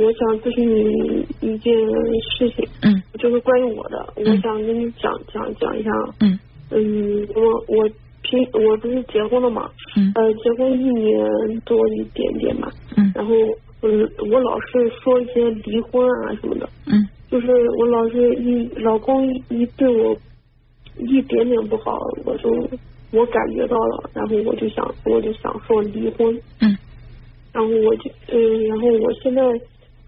我想咨询你一件事情，嗯。就是关于我的，我嗯。想跟你讲讲讲一下。嗯。嗯，我我平我不是结婚了嘛，嗯。呃，结婚一年多一点点嘛，嗯。然后嗯，我老是说一些离婚啊什么的，嗯。就是我老是一老公一对我一点点不好，我就我感觉到了，然后我就想我就想说离婚，嗯。然后我就嗯，然后我现在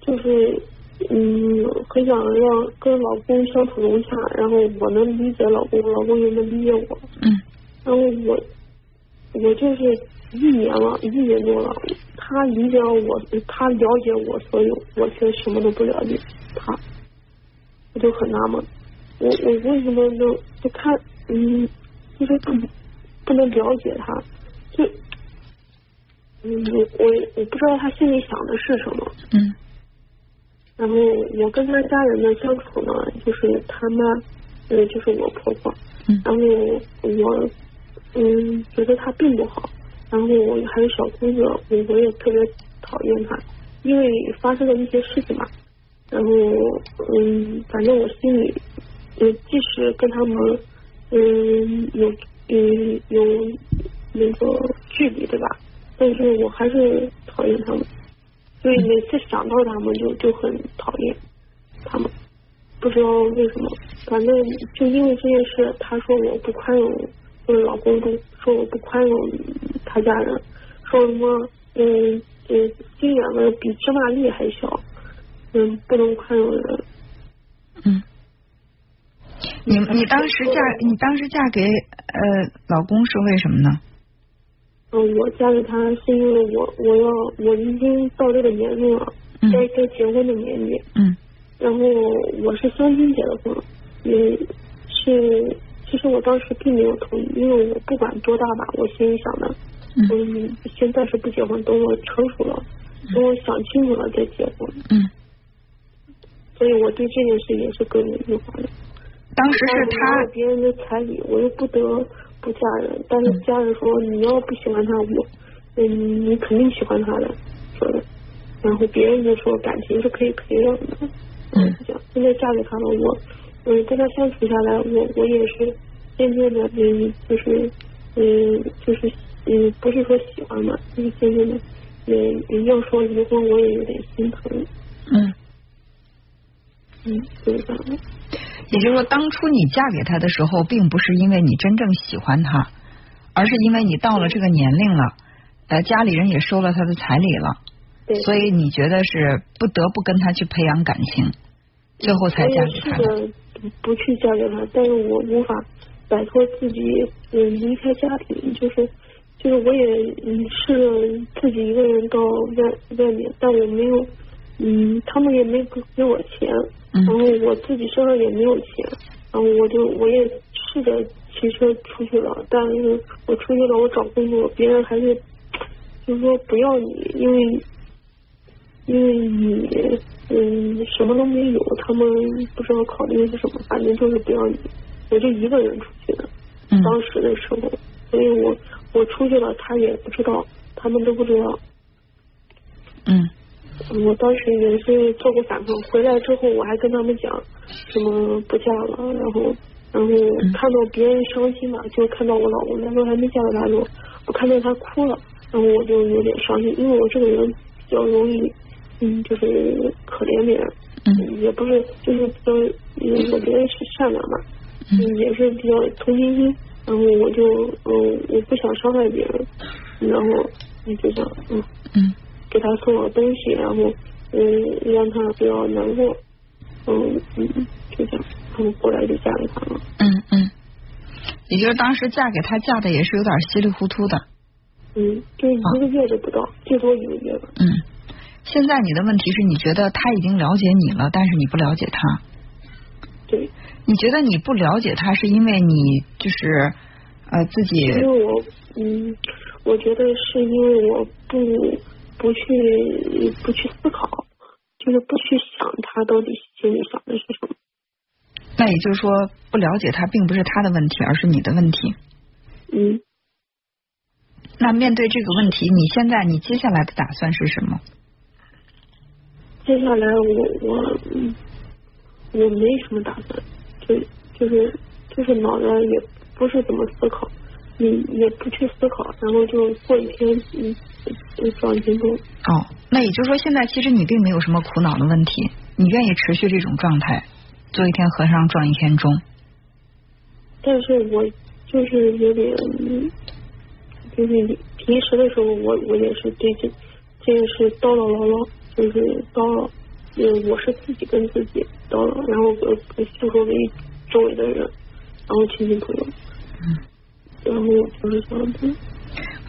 就是嗯，很想让跟老公相处融洽，然后我能理解老公，老公也能理解我，嗯。然后我我就是一年了，一年多了，他理解了我，他了解我所有，我却什么都不了解他，我就很纳闷，我我为什么就就看嗯，就是不不能了解他，就嗯我我我不知道他心里想的是什么，嗯然后我跟他家人的相处呢，就是他妈，呃，就是我婆婆，嗯。然后我嗯觉得她并不好，然后还有小姑子，我我也特别讨厌她，因为发生了一些事情嘛，然后嗯，反正我心里，呃，即使跟他们嗯有嗯有那个距离，对吧？但是我还是讨厌他们，所以每次想到他们就就很讨厌他们。不知道为什么，反正就因为这件事，他说我不宽容，就是老公都说我不宽容他家人，说什么嗯嗯心眼子比芝麻粒还小，嗯不能宽容人。嗯。你你当时嫁你当时嫁给呃老公是为什么呢？嗯，我嫁给他是因为我我要我已经到这个年龄了，嗯该该结婚的年纪，嗯然后我是相亲结的婚，也是其实我当时并没有同意，因为我不管多大吧，我心里想的，嗯嗯，先暂时不结婚，等我成熟了，等我想清楚了再结婚。嗯，所以我对这件事也是耿耿于怀的。当时是他别人的彩礼，我又不得不嫁人，但是家人说你要不喜欢他，我嗯你肯定喜欢他的，说的。然后别人就说感情是可以培养的，嗯是这样。现在嫁给他了，我嗯跟他相处下来，我我也是渐渐的嗯就是嗯就是嗯不是说喜欢嘛，就是渐渐的嗯要说离婚，我也有点心疼，嗯，嗯就是这样的。也就是说，当初你嫁给他的时候，并不是因为你真正喜欢他，而是因为你到了这个年龄了，呃，家里人也收了他的彩礼了，对。所以你觉得是不得不跟他去培养感情，最后才嫁给他的。不去嫁给他，但是我无法摆脱自己嗯离开家庭，就是就是我也嗯试着自己一个人到外外面，但我没有嗯他们也没给给我钱，嗯。然后我自己身上也没有钱，然后我就我也试着骑车出去了，但是我出去了，我找工作，别人还是就是说不要你，因为因为你嗯什么都没有，他们不知道考虑的是什么，反正就是不要你，我就一个人出去的，嗯。当时的时候，所以我我出去了，他也不知道，他们都不知道。嗯我当时也是做过反抗，回来之后我还跟他们讲什么不嫁了，然后然后看到别人伤心嘛，就看到我老公那时候还没嫁给他的时候，我看到他哭了，然后我就有点伤心，因为我这个人比较容易，嗯，就是可怜别人，嗯。也不是就是比较，嗯我觉得是善良嘛，嗯，也是比较同情心，然后我就嗯我不想伤害别人，然后你就想嗯。嗯给他送了东西，然后嗯让他不要难过，嗯嗯就这样，然后后来就嫁给他了。嗯嗯，也就是当时嫁给他，嫁的也是有点稀里糊涂的。嗯，就一个月都不到，最多一个月吧。嗯，现在你的问题是你觉得他已经了解你了，但是你不了解他。对，你觉得你不了解他，是因为你就是呃自己因为我嗯，我觉得是因为我不不去不去思考，就是不去想他到底心里想的是什么。那也就是说，不了解他并不是他的问题，而是你的问题。嗯，那面对这个问题，你现在你接下来的打算是什么？接接下来我我嗯我没什么打算，就就是就是脑袋也不是怎么思考，你也不去思考，然后就过一天嗯嗯撞一天钟。哦，那也就是说，现在其实你并没有什么苦恼的问题，你愿意持续这种状态，做一天和尚撞一天钟。但是我就是有点，嗯就是平时的时候，我我也是对这这个是叨叨唠唠，就是叨唠，嗯，我是自己跟自己叨唠，然后呃呃诉说给周围的人，然后亲戚朋友，嗯，然后就是这样子。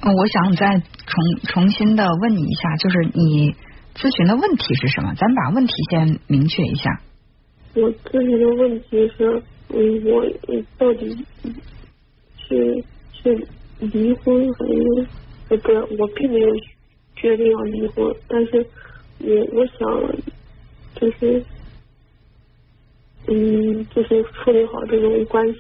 嗯，我想再重重新的问你一下，就是你咨询的问题是什么？咱把问题先明确一下。我咨询的问题是，嗯，我到底是是离婚还是不？我并没有决定要离婚，但是我我想就是嗯，就是处理好这种关系。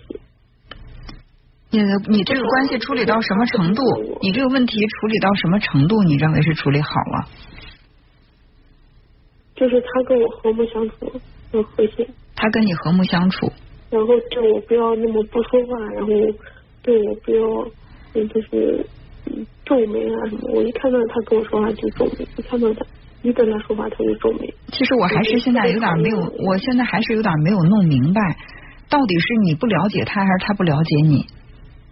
你的你这个关系处理到什么程度？你这个问题处理到什么程度？你认为是处理好了？就是他跟我和睦相处，很和谐。他跟你和睦相处，然后对我不要那么不说话，然后对我不要嗯就是嗯皱眉啊什么。我一看到他跟我说话就皱眉，一看到他一跟他说话他就皱眉。其实我还是现在有点没有，我现在还是有点没有弄明白，到底是你不了解他，还是他不了解你？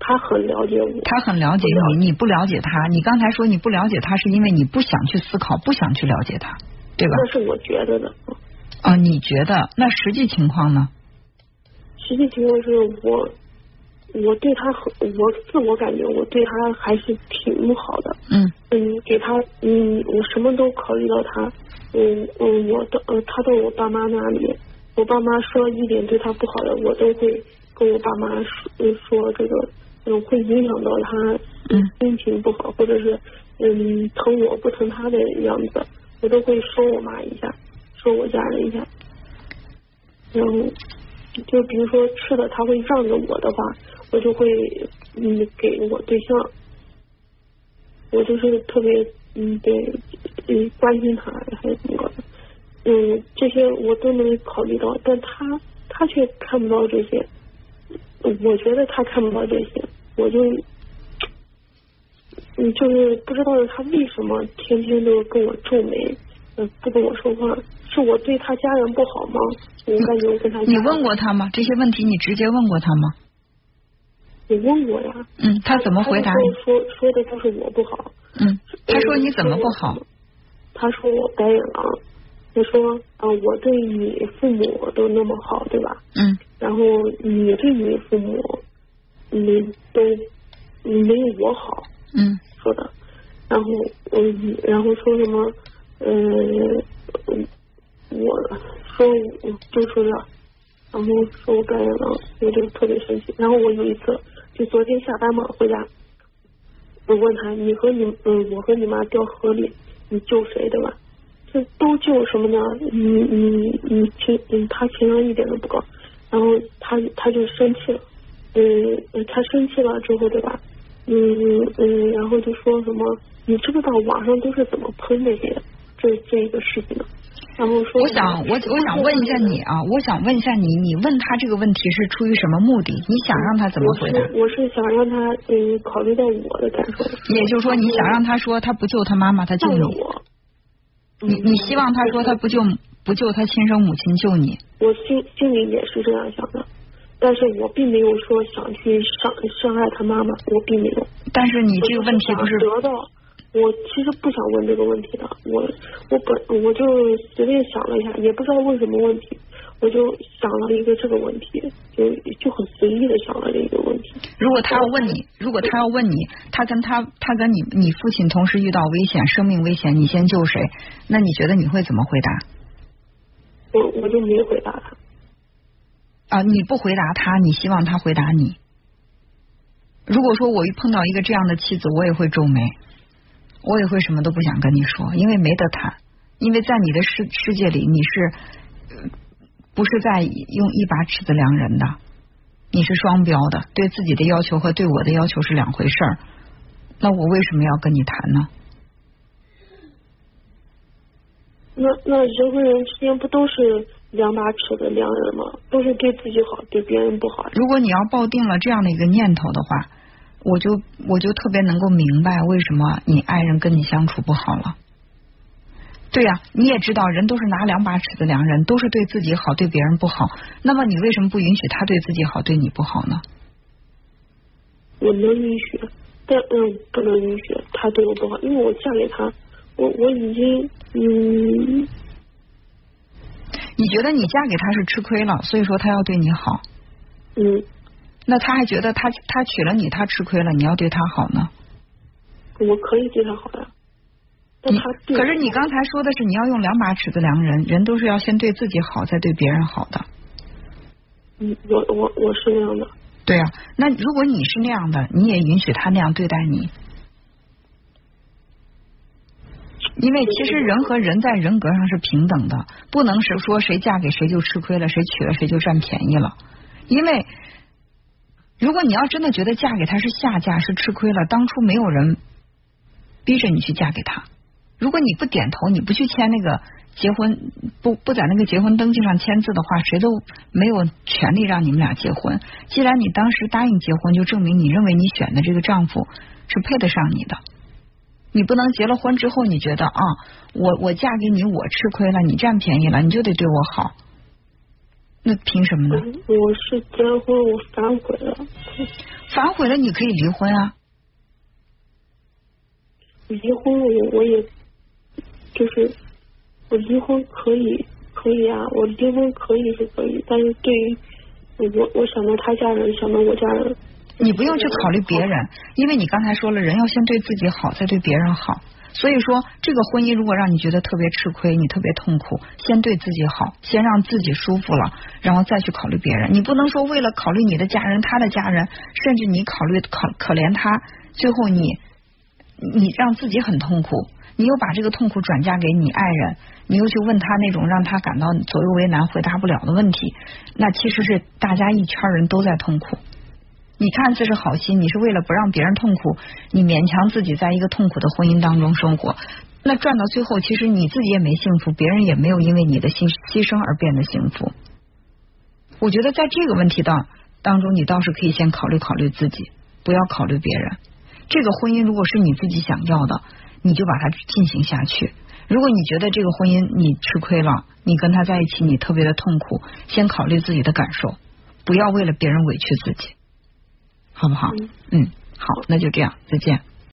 他很了解我，他很了解你，你不了解他。你刚才说你不了解他，是因为你不想去思考，不想去了解他，对吧？那是我觉得的。啊，你觉得？那实际情况呢？实际情况是我，我对他很，我自我感觉我对他还是挺好的。嗯嗯，给他，嗯，我什么都考虑到他。嗯嗯，我的呃，他到我爸妈那里，我爸妈说一点对他不好的，我都会跟我爸妈说说这个，嗯，会影响到他嗯。心情不好，或者是嗯疼我不疼他的样子，我都会说我妈一下，说我家人一下。然后就比如说吃的他会让着我的话，我就会嗯给我对象，我就是特别嗯对嗯关心他还是怎么的，嗯这些我都能考虑到，但他他却看不到这些，我觉得他看不到这些，我就嗯就是不知道他为什么天天都跟我皱眉，呃不跟我说话，是我对他家人不好吗？我感觉我跟他你问过他吗？这些问题你直接问过他吗？我问过呀。嗯，他怎么回答你？说说的都是我不好。嗯，他说你怎么不好？他说我白眼狼。他说啊，我对你父母都那么好，对吧？嗯。然后你对你父母，你都没有我好。嗯。说的，然后嗯，然后说什么嗯，我说我就说了，然后说我感染了，我就特别生气。然后我有一次就昨天下班嘛回家，我问他你和你嗯我和你妈掉河里，你救谁对吧？这都救什么呢？你你你情嗯他情商一点都不高，然后他他就生气了，嗯他生气了之后对吧？嗯嗯，然后就说什么你知不知道网上都是怎么喷这些这这一个事情的？然后说我想我我想问一下你啊，我想问一下你，你问他这个问题是出于什么目的？你想让他怎么回答？我是想让他嗯考虑到我的感受。也就是说，你想让他说他不救他妈妈，他救你。我。你你希望他说他不救不救他亲生母亲救你？我心心里也是这样想的，但是我并没有说想去伤伤害他妈妈，我并没有。但是你这个问题不是得到，我其实不想问这个问题的，我我本我就随便想了一下，也不知道问什么问题，我就想了一个这个问题，就就很随意的想了这个问题。如果他要问你，如果他要问你，他跟他他跟你你父亲同时遇到危险，生命危险，你先救谁？那你觉得你会怎么回答？我我就没回答他。啊，你不回答他，你希望他回答你。如果说我一碰到一个这样的妻子，我也会皱眉，我也会什么都不想跟你说，因为没得谈。因为在你的世世界里，你是不是在用一把尺子量人的？你是双标的，对自己的要求和对我的要求是两回事儿。那我为什么要跟你谈呢？那那人和人之间不都是两把尺子两人嘛？都是对自己好，对别人不好。如果你要抱定了这样的一个念头的话，我就我就特别能够明白为什么你爱人跟你相处不好了。对呀，你也知道，人都是拿两把尺子量人，都是对自己好，对别人不好。那么你为什么不允许他对自己好，对你不好呢？我能允许，但嗯，不能允许他对我不好，因为我嫁给他，我我已经嗯。你觉得你嫁给他是吃亏了，所以说他要对你好。嗯。那他还觉得他他娶了你，他吃亏了，你要对他好呢？我可以对他好呀。你可是你刚才说的是你要用两把尺子量人，人都是要先对自己好，再对别人好的。嗯，我我我是那样的。对啊，那如果你是那样的，你也允许他那样对待你，因为其实人和人在人格上是平等的，不能是说谁嫁给谁就吃亏了，谁娶了谁就占便宜了。因为如果你要真的觉得嫁给他是下嫁是吃亏了，当初没有人逼着你去嫁给他。如果你不点头，你不去签那个结婚，不不在那个结婚登记上签字的话，谁都没有权利让你们俩结婚。既然你当时答应结婚，就证明你认为你选的这个丈夫是配得上你的。你不能结了婚之后，你觉得啊，我我嫁给你，我吃亏了，你占便宜了，你就得对我好。那凭什么呢？我是结了婚，我反悔了。反悔了，你可以离婚啊。离婚，我我也。就是我离婚可以可以啊，我离婚可以是可以，但是对于我我想到他家人，想到我家人，你不用去考虑别人，因为你刚才说了，人要先对自己好，再对别人好。所以说，这个婚姻如果让你觉得特别吃亏，你特别痛苦，先对自己好，先让自己舒服了，然后再去考虑别人。你不能说为了考虑你的家人，他的家人，甚至你考虑可可怜他，最后你你让自己很痛苦。你又把这个痛苦转嫁给你爱人，你又去问他那种让他感到左右为难、回答不了的问题，那其实是大家一圈人都在痛苦。你看似是好心，你是为了不让别人痛苦，你勉强自己在一个痛苦的婚姻当中生活，那转到最后，其实你自己也没幸福，别人也没有因为你的牺牺牲而变得幸福。我觉得在这个问题当当中，你倒是可以先考虑考虑自己，不要考虑别人。这个婚姻如果是你自己想要的。你就把它进行下去。如果你觉得这个婚姻你吃亏了，你跟他在一起你特别的痛苦，先考虑自己的感受，不要为了别人委屈自己，好不好？嗯，好，那就这样，再见。